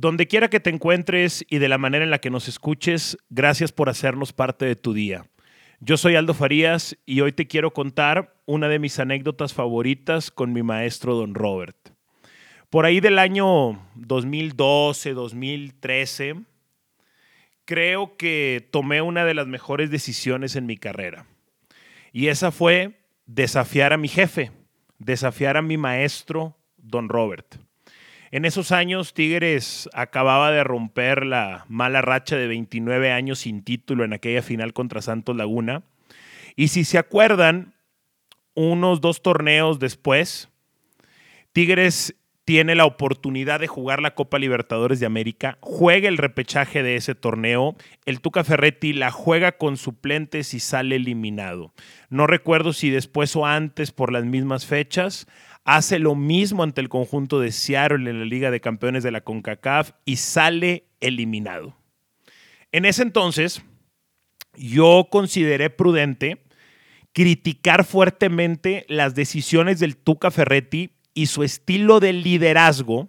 Donde quiera que te encuentres y de la manera en la que nos escuches, gracias por hacernos parte de tu día. Yo soy Aldo Farías y hoy te quiero contar una de mis anécdotas favoritas con mi maestro Don Robert. Por ahí del año 2012, 2013, creo que tomé una de las mejores decisiones en mi carrera. Y esa fue desafiar a mi jefe, desafiar a mi maestro, Don Robert. En esos años, Tigres acababa de romper la mala racha de 29 años sin título en aquella final contra Santos Laguna. Y si se acuerdan, unos dos torneos después, Tigres tiene la oportunidad de jugar la Copa Libertadores de América, juega el repechaje de ese torneo, el Tuca Ferretti la juega con suplentes y sale eliminado. No recuerdo si después o antes por las mismas fechas, hace lo mismo ante el conjunto de Seattle en la Liga de Campeones de la CONCACAF y sale eliminado. En ese entonces, yo consideré prudente criticar fuertemente las decisiones del Tuca Ferretti y su estilo de liderazgo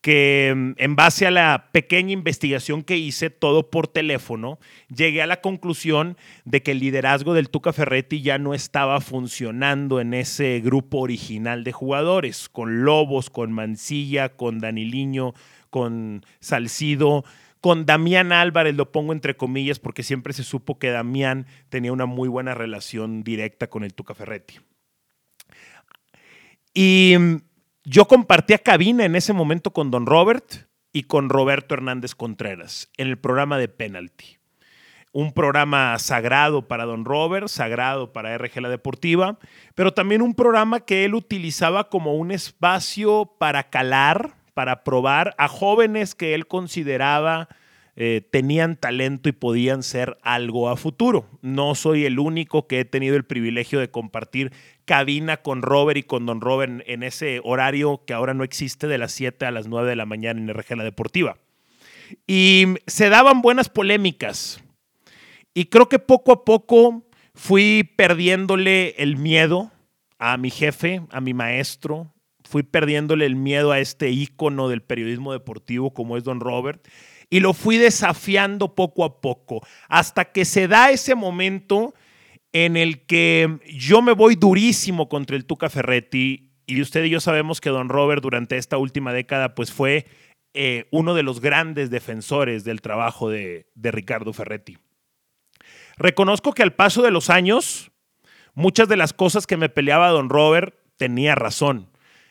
que mm, en base a la pequeña investigación que hice, todo por teléfono, llegué a la conclusión de que el liderazgo del Tuca Ferretti ya no estaba funcionando en ese grupo original de jugadores, con Lobos, con Mancilla, con Daniliño, con Salcido, con Damián Álvarez, lo pongo entre comillas porque siempre se supo que Damián tenía una muy buena relación directa con el Tuca Ferretti. Y mm, yo compartía cabina en ese momento con Don Robert y con Roberto Hernández Contreras en el programa de Penalty. Un programa sagrado para Don Robert, sagrado para RG La Deportiva, pero también un programa que él utilizaba como un espacio para calar, para probar a jóvenes que él consideraba eh, tenían talento y podían ser algo a futuro. No soy el único que he tenido el privilegio de compartir cabina con Robert y con Don Robert en ese horario que ahora no existe de las 7 a las 9 de la mañana en RG La Deportiva. Y se daban buenas polémicas. Y creo que poco a poco fui perdiéndole el miedo a mi jefe, a mi maestro, fui perdiéndole el miedo a este ícono del periodismo deportivo como es Don Robert y lo fui desafiando poco a poco, hasta que se da ese momento en el que yo me voy durísimo contra el Tuca Ferretti y usted y yo sabemos que don Robert durante esta última década pues fue eh, uno de los grandes defensores del trabajo de, de Ricardo Ferretti. Reconozco que al paso de los años, muchas de las cosas que me peleaba don Robert tenía razón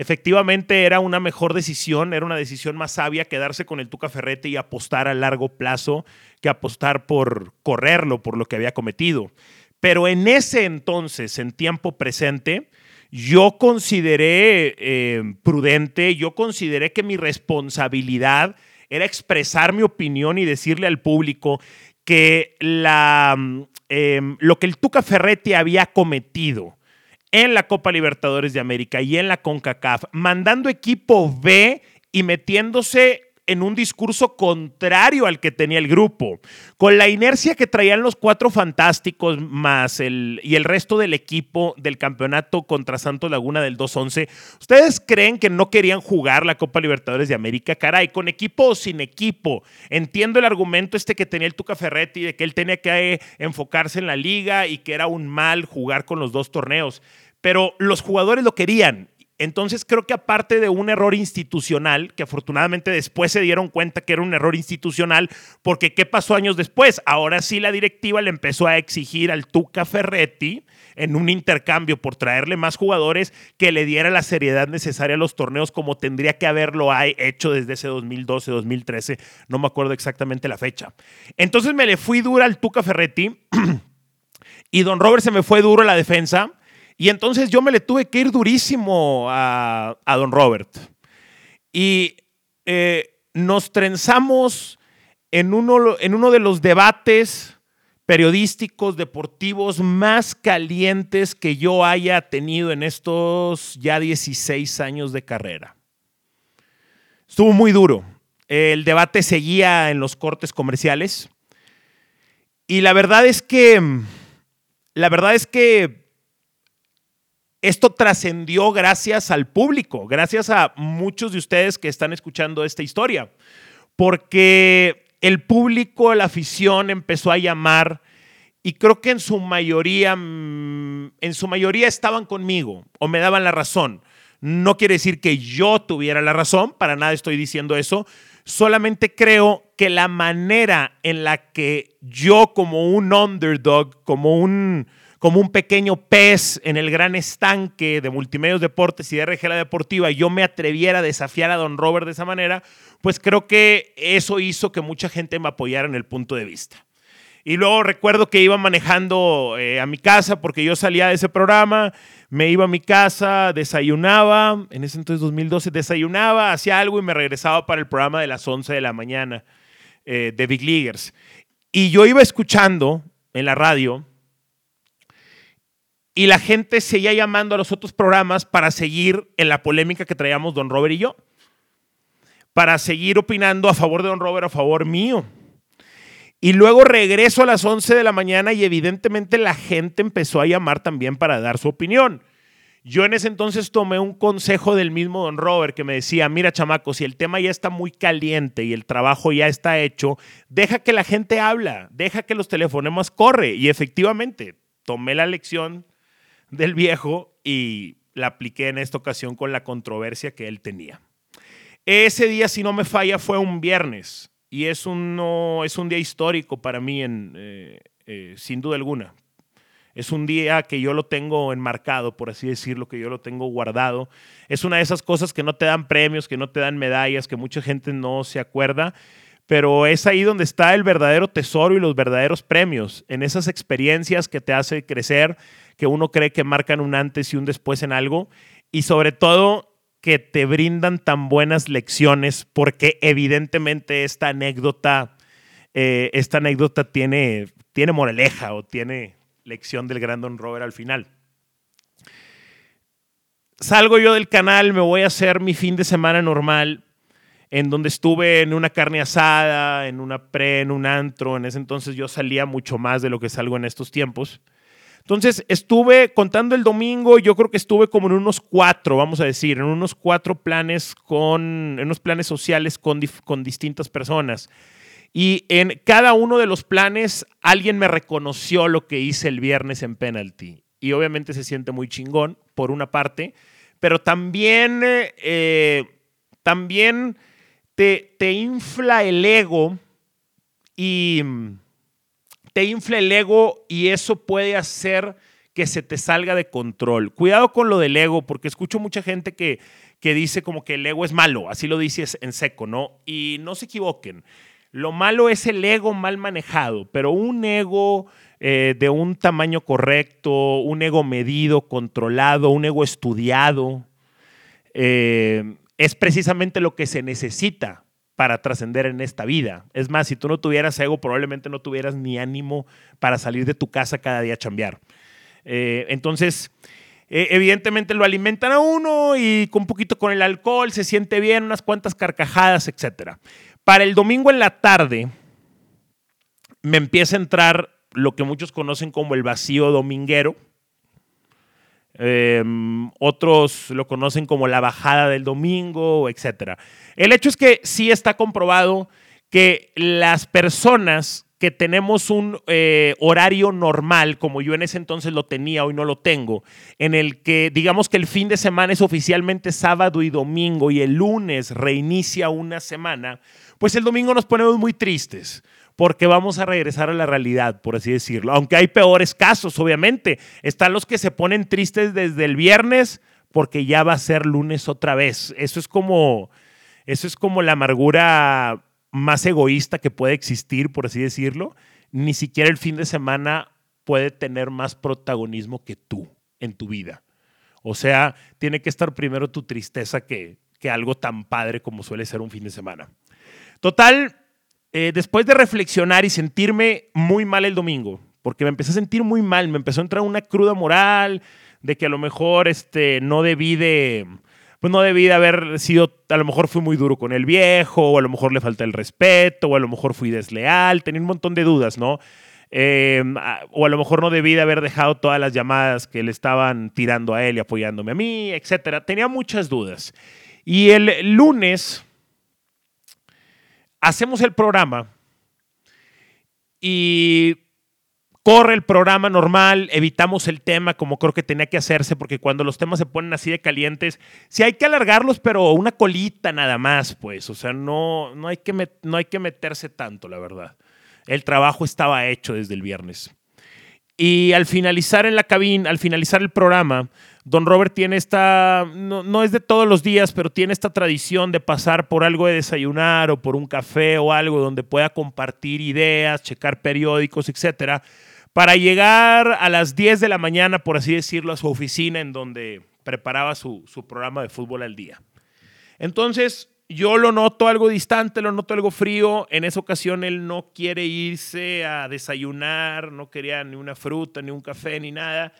efectivamente era una mejor decisión, era una decisión más sabia quedarse con el Tuca Ferrete y apostar a largo plazo que apostar por correrlo, por lo que había cometido. Pero en ese entonces, en tiempo presente, yo consideré eh, prudente, yo consideré que mi responsabilidad era expresar mi opinión y decirle al público que la, mm, em, lo que el Tuca Ferretti había cometido, en la Copa Libertadores de América y en la CONCACAF, mandando equipo B y metiéndose en un discurso contrario al que tenía el grupo, con la inercia que traían los cuatro fantásticos más el, y el resto del equipo del campeonato contra Santos Laguna del 2-11. ¿Ustedes creen que no querían jugar la Copa Libertadores de América? Caray, con equipo o sin equipo. Entiendo el argumento este que tenía el Tuca Ferretti de que él tenía que eh, enfocarse en la liga y que era un mal jugar con los dos torneos pero los jugadores lo querían entonces creo que aparte de un error institucional, que afortunadamente después se dieron cuenta que era un error institucional, porque ¿qué pasó años después? Ahora sí la directiva le empezó a exigir al Tuca Ferretti en un intercambio por traerle más jugadores que le diera la seriedad necesaria a los torneos como tendría que haberlo hecho desde ese 2012, 2013, no me acuerdo exactamente la fecha. Entonces me le fui dura al Tuca Ferretti y don Robert se me fue duro a la defensa y entonces yo me le tuve que ir durísimo a, don Robert. Y eh, nos trenzamos en uno, en uno de los debates periodísticos, deportivos más calientes que yo haya tenido en estos ya 16 años de carrera. Estuvo muy duro. El debate seguía en los cortes comerciales. Y la verdad es que, la verdad es que esto trascendió gracias al público, gracias a muchos de ustedes que están escuchando esta historia, porque el público, la afición empezó a llamar y creo que en su mayoría, mm, en su mayoría estaban conmigo o me daban la razón. No quiere decir que yo tuviera la razón, para nada estoy diciendo eso. Solamente creo que la manera en la que yo como un underdog, como un, como un pequeño pez en el gran estanque de Multimedios Deportes y de RG La Deportiva, yo me atreviera a desafiar a Don Robert de esa manera, pues creo que eso hizo que mucha gente me apoyara en el punto de vista. Y luego recuerdo que iba manejando eh, a mi casa porque yo salía de ese programa, me iba a mi casa, desayunaba, en ese entonces 2012 desayunaba, hacía algo y me regresaba para el programa de las 11 de la mañana eh, de Big Leaguers. Y yo iba escuchando en la radio y la gente seguía llamando a los otros programas para seguir en la polémica que traíamos Don Robert y yo, para seguir opinando a favor de Don Robert, a favor mío. Y luego regreso a las 11 de la mañana y evidentemente la gente empezó a llamar también para dar su opinión. Yo en ese entonces tomé un consejo del mismo don Robert que me decía, mira chamaco, si el tema ya está muy caliente y el trabajo ya está hecho, deja que la gente habla, deja que los telefonemas corre. Y efectivamente, tomé la lección del viejo y la apliqué en esta ocasión con la controversia que él tenía. Ese día, si no me falla, fue un viernes y es un, es un día histórico para mí, eh, eh, sin duda alguna. Es un día que yo lo tengo enmarcado, por así decirlo, que yo lo tengo guardado. Es una de esas cosas que no te dan premios, que no te dan medallas, que mucha gente no se acuerda, pero es ahí donde está el verdadero tesoro y los verdaderos premios, en esas experiencias que te hace crecer, que uno cree que marcan un antes y un después en algo, y sobre todo que te brindan tan buenas lecciones, porque evidentemente esta anécdota, eh, esta anécdota tiene, tiene moraleja o tiene lección del gran Don Robert al final. Salgo yo del canal, me voy a hacer mi fin de semana normal, en donde estuve en una carne asada, en una pre, en un antro. En ese entonces yo salía mucho más de lo que salgo en estos tiempos. Entonces estuve contando el domingo, yo creo que estuve como en unos cuatro, vamos a decir, en unos cuatro planes con, en unos planes sociales con, con distintas personas. Y en cada uno de los planes alguien me reconoció lo que hice el viernes en penalty. Y obviamente se siente muy chingón, por una parte, pero también, eh, también te, infla el ego y te infla el ego y eso puede hacer que se te salga de control. Cuidado con lo del ego, porque escucho mucha gente que, que dice como que el ego es malo, así lo dices en seco, ¿no? Y no se equivoquen. Lo malo es el ego mal manejado, pero un ego eh, de un tamaño correcto, un ego medido, controlado, un ego estudiado, eh, es precisamente lo que se necesita para trascender en esta vida. Es más, si tú no tuvieras ego, probablemente no tuvieras ni ánimo para salir de tu casa cada día a chambear. Eh, entonces, eh, evidentemente lo alimentan a uno y con un poquito con el alcohol se siente bien, unas cuantas carcajadas, etc. Para el domingo en la tarde me empieza a entrar lo que muchos conocen como el vacío dominguero. Em, otros lo conocen como la bajada del domingo, etc. El hecho es que sí está comprobado que las personas que tenemos un eh, horario normal, como yo en ese entonces lo tenía, hoy no lo tengo, en el que digamos que el fin de semana es oficialmente sábado y domingo y el lunes reinicia una semana, pues el domingo nos ponemos muy tristes porque vamos a regresar a la realidad, por así decirlo. Aunque hay peores casos, obviamente. Están los que se ponen tristes desde el viernes porque ya va a ser lunes otra vez. Eso es como, eso es como la amargura más egoísta que puede existir, por así decirlo. Ni siquiera el fin de semana puede tener más protagonismo que tú en tu vida. O sea, tiene que estar primero tu tristeza que, que algo tan padre como suele ser un fin de semana. Total, eh, después de reflexionar y sentirme muy mal el domingo, porque me empecé a sentir muy mal, me empezó a entrar una cruda moral de que a lo mejor este, no debí de, pues no debí de haber sido, a lo mejor fui muy duro con el viejo, o a lo mejor le falta el respeto, o a lo mejor fui desleal, tenía un montón de dudas, ¿no? Eh, o a lo mejor no debí de haber dejado todas las llamadas que le estaban tirando a él y apoyándome a mí, etcétera. Tenía muchas dudas. Y el lunes hacemos el programa y corre el programa normal, evitamos el tema como creo que tenía que hacerse, porque cuando los temas se ponen así de calientes, sí hay que alargarlos, pero una colita nada más, pues, o sea, no, no, hay, que no hay que meterse tanto, la verdad. El trabajo estaba hecho desde el viernes. Y al finalizar en la cabina, al finalizar el programa, Don Robert tiene esta, no, no, es de todos los días, pero tiene esta tradición de pasar por algo de desayunar o por un café o algo donde pueda compartir ideas, checar periódicos, etcétera para llegar a las 10 de la mañana, por así decirlo, a su oficina en donde preparaba su, programa de fútbol al día. Entonces, yo lo noto algo distante, lo noto algo frío. En esa ocasión él no quiere irse a desayunar, no quería ni una fruta, ni un café, ni nada.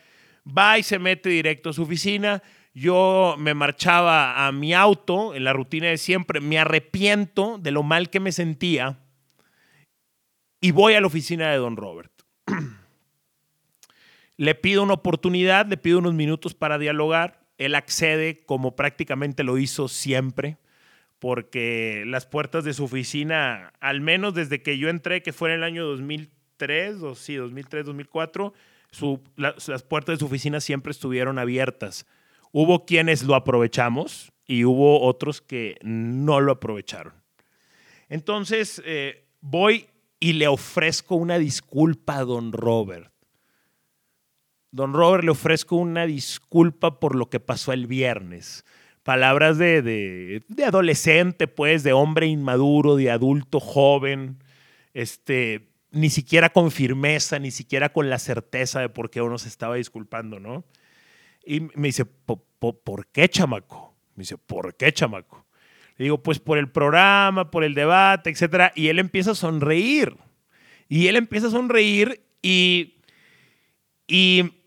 Va y se mete directo a su oficina. Yo me marchaba a mi auto en la rutina de siempre. Me arrepiento de lo mal que me sentía y voy a la oficina de don Robert. Le pido una oportunidad, le pido unos minutos para dialogar. Él accede como prácticamente lo hizo siempre, porque las puertas de su oficina, al menos desde que yo entré, que fue en el año 2003, o sí, 2003, 2004, las puertas de su oficina siempre estuvieron abiertas. Hubo quienes lo aprovechamos y hubo otros que no lo aprovecharon. Entonces, eh, voy y le ofrezco una disculpa a don Robert. Don Robert, le ofrezco una disculpa por lo que pasó el viernes. Palabras de, de, adolescente, pues, de hombre inmaduro, de adulto joven, este, ni siquiera con firmeza, ni siquiera con la certeza de por qué uno se estaba disculpando, ¿no? Y me dice, ¿por qué, chamaco? Me dice, ¿por qué, chamaco? Le digo, pues por el programa, por el debate, etcétera. Y él empieza a sonreír. Y él empieza a sonreír y, y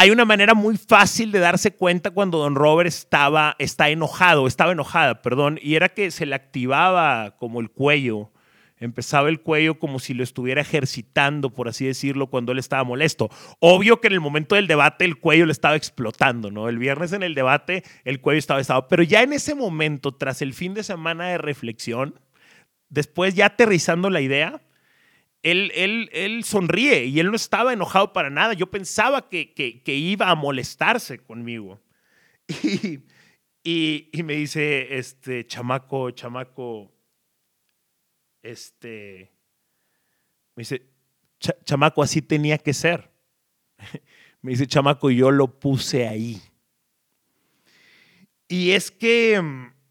hay una manera muy fácil de darse cuenta cuando don Robert estaba está enojado, estaba enojada, perdón, y era que se le activaba como el cuello, empezaba el cuello como si lo estuviera ejercitando, por así decirlo, cuando él estaba molesto. Obvio que en el momento del debate el cuello le estaba explotando, ¿no? El viernes en el debate el cuello estaba estado, pero ya en ese momento, tras el fin de semana de reflexión, después ya aterrizando la idea, él, él, sonríe y él no estaba enojado para nada. Yo pensaba que, iba a molestarse conmigo. Y, y, me dice, este, chamaco, chamaco, este, me dice, chamaco, así tenía que ser. me dice, chamaco, yo lo puse ahí. Y es que...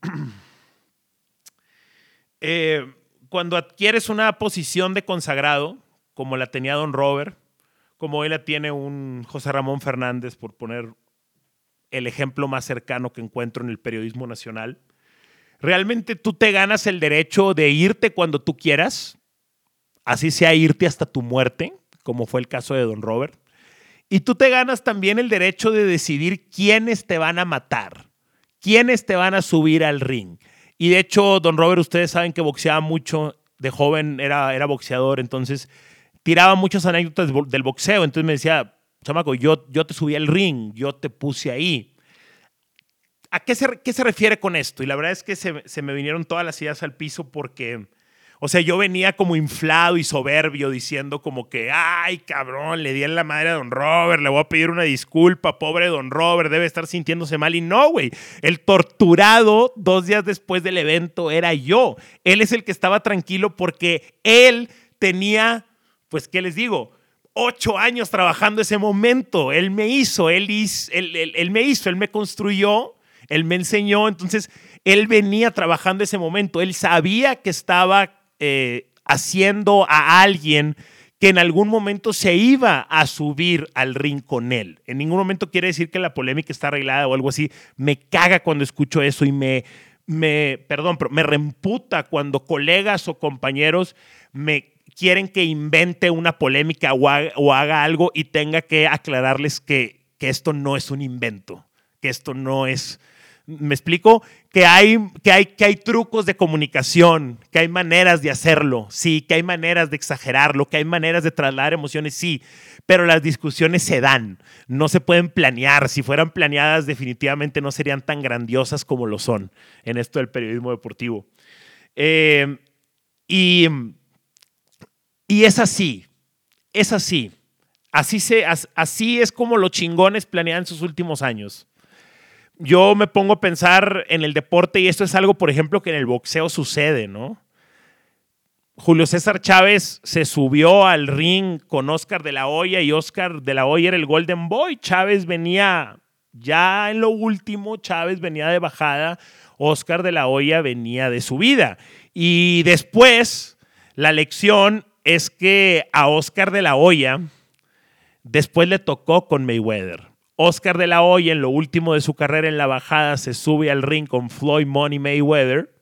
eh, cuando adquieres una posición de consagrado, como la tenía Don Robert, como hoy la tiene un José Ramón Fernández, por poner el ejemplo más cercano que encuentro en el periodismo nacional, realmente tú te ganas el derecho de irte cuando tú quieras, así sea irte hasta tu muerte, como fue el caso de Don Robert, y tú te ganas también el derecho de decidir quiénes te van a matar, quiénes te van a subir al ring. Y de hecho, don Robert, ustedes saben que boxeaba mucho, de joven era, era boxeador, entonces tiraba muchas anécdotas del boxeo. Entonces me decía, chamaco, yo, yo te subí al ring, yo te puse ahí. ¿A qué se, qué se refiere con esto? Y la verdad es que se, se me vinieron todas las ideas al piso porque o sea, yo venía como inflado y soberbio diciendo como que, ay, cabrón, le di en la madre a don Robert, le voy a pedir una disculpa, pobre don Robert, debe estar sintiéndose mal. Y no, güey, el torturado dos días después del evento era yo. Él es el que estaba tranquilo porque él tenía, pues, ¿qué les digo? Ocho años trabajando ese momento. Él me hizo, él, hizo, él me hizo, él me construyó, él me enseñó. Entonces, él venía trabajando ese momento. Él sabía que estaba eh, haciendo a alguien que en algún momento se iba a subir al ring con él. En ningún momento quiere decir que la polémica está arreglada o algo así. Me caga cuando escucho eso y me, me perdón, pero me reemputa cuando colegas o compañeros me quieren que invente una polémica o haga, algo y tenga que aclararles que esto no es un invento, que esto no es Me explico que hay, que, hay, que hay trucos de comunicación, que hay maneras de hacerlo, sí, que hay maneras de exagerarlo, que hay maneras de trasladar emociones, sí, pero las discusiones se dan, no se pueden planear. Si fueran planeadas, definitivamente no serían tan grandiosas como lo son en esto del periodismo deportivo. Eh, y, y es así, es así. Así, se, así es como los chingones planean sus últimos años. Yo me pongo a pensar en el deporte y esto es algo, por ejemplo, que en el boxeo sucede, ¿no? Julio César Chávez se subió al ring con Oscar de la Hoya y Oscar de la Hoya era el Golden Boy. Chávez venía ya en lo último, Chávez venía de bajada, Oscar de la Hoya venía de subida. Y después, la lección es que a Oscar de la Hoya después le tocó con Mayweather. Oscar de la Hoya, en lo último de su carrera en la bajada, se sube al ring con Floyd Money Mayweather,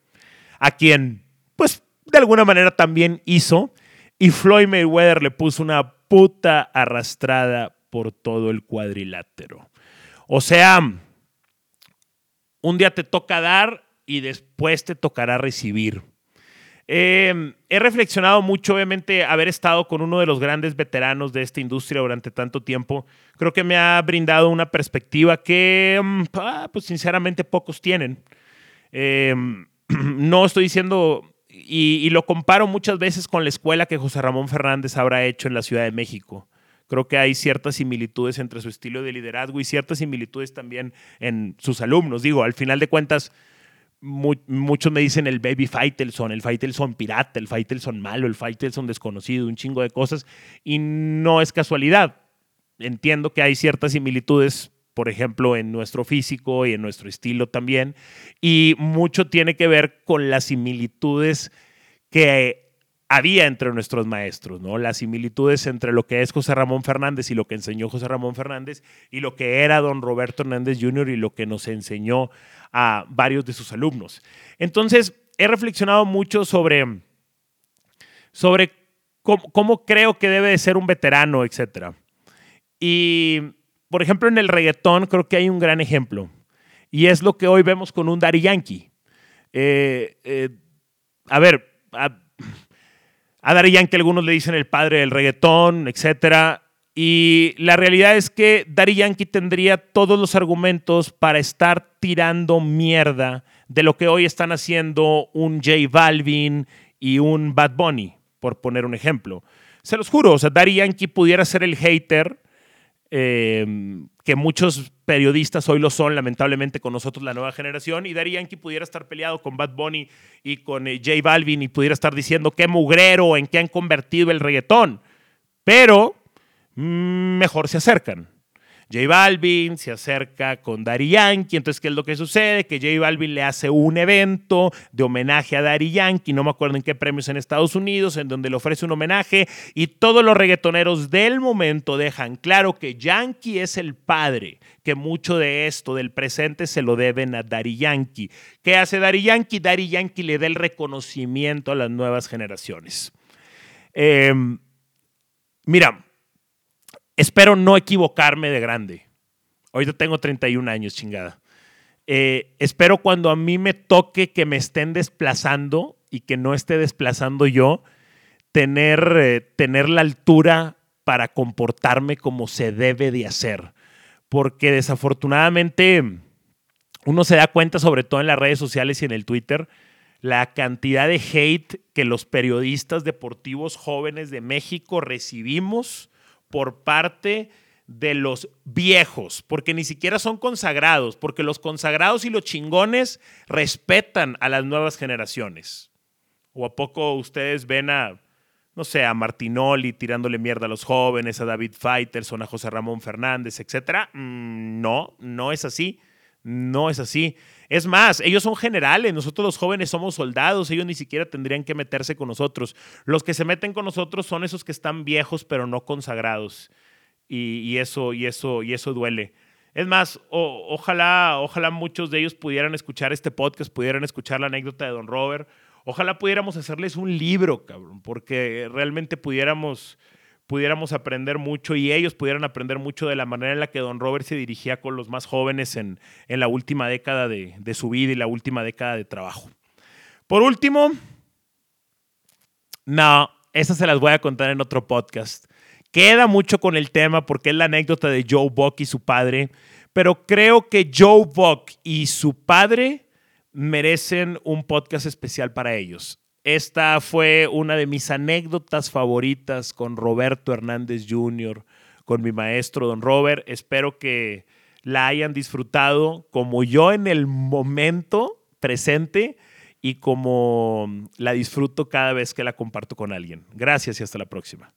a quien, pues, de alguna manera también hizo. Y Floyd Mayweather le puso una puta arrastrada por todo el cuadrilátero. O sea, un día te toca dar y después te tocará recibir. Em, he reflexionado mucho, obviamente, haber estado con uno de los grandes veteranos de esta industria durante tanto tiempo. Creo que me ha brindado una perspectiva que, mm, pues sinceramente, pocos tienen. Em, no estoy diciendo, y, lo comparo muchas veces con la escuela que José Ramón Fernández habrá hecho en la Ciudad de México. Creo que hay ciertas similitudes entre su estilo de liderazgo y ciertas similitudes también en sus alumnos. Digo, al final de cuentas, muchos me dicen el baby Faitelson, el Faitelson pirata, el Faitelson malo, el Faitelson desconocido, un chingo de cosas. Y no es casualidad. Entiendo que hay ciertas similitudes, por ejemplo, en nuestro físico y en nuestro estilo también. Y mucho tiene que ver con las similitudes que había entre nuestros maestros, ¿no? Las similitudes entre lo que es José Ramón Fernández y lo que enseñó José Ramón Fernández y lo que era don Roberto Hernández Jr. y lo que nos enseñó a varios de sus alumnos. Entonces, he reflexionado mucho sobre, sobre cómo, creo que debe de ser un veterano, etc. Y, por ejemplo, en el reggaetón creo que hay un gran ejemplo. Y es lo que hoy vemos con un Daddy Yankee. Eh, eh, a ver, Daddy Yankee algunos le dicen el padre del reggaetón, etc. Y la realidad es que Daddy Yankee tendría todos los argumentos para estar tirando mierda de lo que hoy están haciendo un J Balvin y un Bad Bunny, por poner un ejemplo. Se los juro, o sea, Daddy Yankee pudiera ser el hater eh, que muchos periodistas hoy lo son, lamentablemente, con nosotros, la nueva generación, y Daddy Yankee pudiera estar peleado con Bad Bunny y con eh, J Balvin y pudiera estar diciendo qué mugrero, en qué han convertido el reggaetón. Pero mm, mejor se acercan. J Balvin se acerca con Daddy Yankee, entonces ¿qué es lo que sucede? Que J Balvin le hace un evento de homenaje a Daddy Yankee, no me acuerdo en qué premios en Estados Unidos, en donde le ofrece un homenaje y todos los reggaetoneros del momento dejan claro que Yankee es el padre, que mucho de esto del presente se lo deben a Daddy Yankee. ¿Qué hace Daddy Yankee? Daddy Yankee le da el reconocimiento a las nuevas generaciones. Em, mira, espero no equivocarme de grande. Ahorita tengo 31 años, chingada. Eh, espero cuando a mí me toque que me estén desplazando y que no esté desplazando yo, tener, eh, tener la altura para comportarme como se debe de hacer. Porque desafortunadamente uno se da cuenta, sobre todo en las redes sociales y en el Twitter, la cantidad de hate que los periodistas deportivos jóvenes de México recibimos por parte de los viejos, porque ni siquiera son consagrados, porque los consagrados y los chingones respetan a las nuevas generaciones. ¿O a poco ustedes ven a, no sé, a Martinoli tirándole mierda a los jóvenes, a David Faitelson, a José Ramón Fernández, etcétera? Mm, no, no es así. No es así. Es más, ellos son generales, nosotros los jóvenes somos soldados, ellos ni siquiera tendrían que meterse con nosotros. Los que se meten con nosotros son esos que están viejos pero no consagrados. Y, eso, y eso, y eso duele. Es más, ojalá, ojalá muchos de ellos pudieran escuchar este podcast, pudieran escuchar la anécdota de Don Robert. Ojalá pudiéramos hacerles un libro, cabrón, porque realmente pudiéramos pudiéramos aprender mucho y ellos pudieran aprender mucho de la manera en la que Don Robert se dirigía con los más jóvenes en, la última década de, de su vida y la última década de trabajo. Por último, no, esas se las voy a contar en otro podcast. Queda mucho con el tema porque es la anécdota de Joe Buck y su padre, pero creo que Joe Buck y su padre merecen un podcast especial para ellos. Esta fue una de mis anécdotas favoritas con Roberto Hernández Jr., con mi maestro Don Robert. Espero que la hayan disfrutado como yo en el momento presente y como la disfruto cada vez que la comparto con alguien. Gracias y hasta la próxima.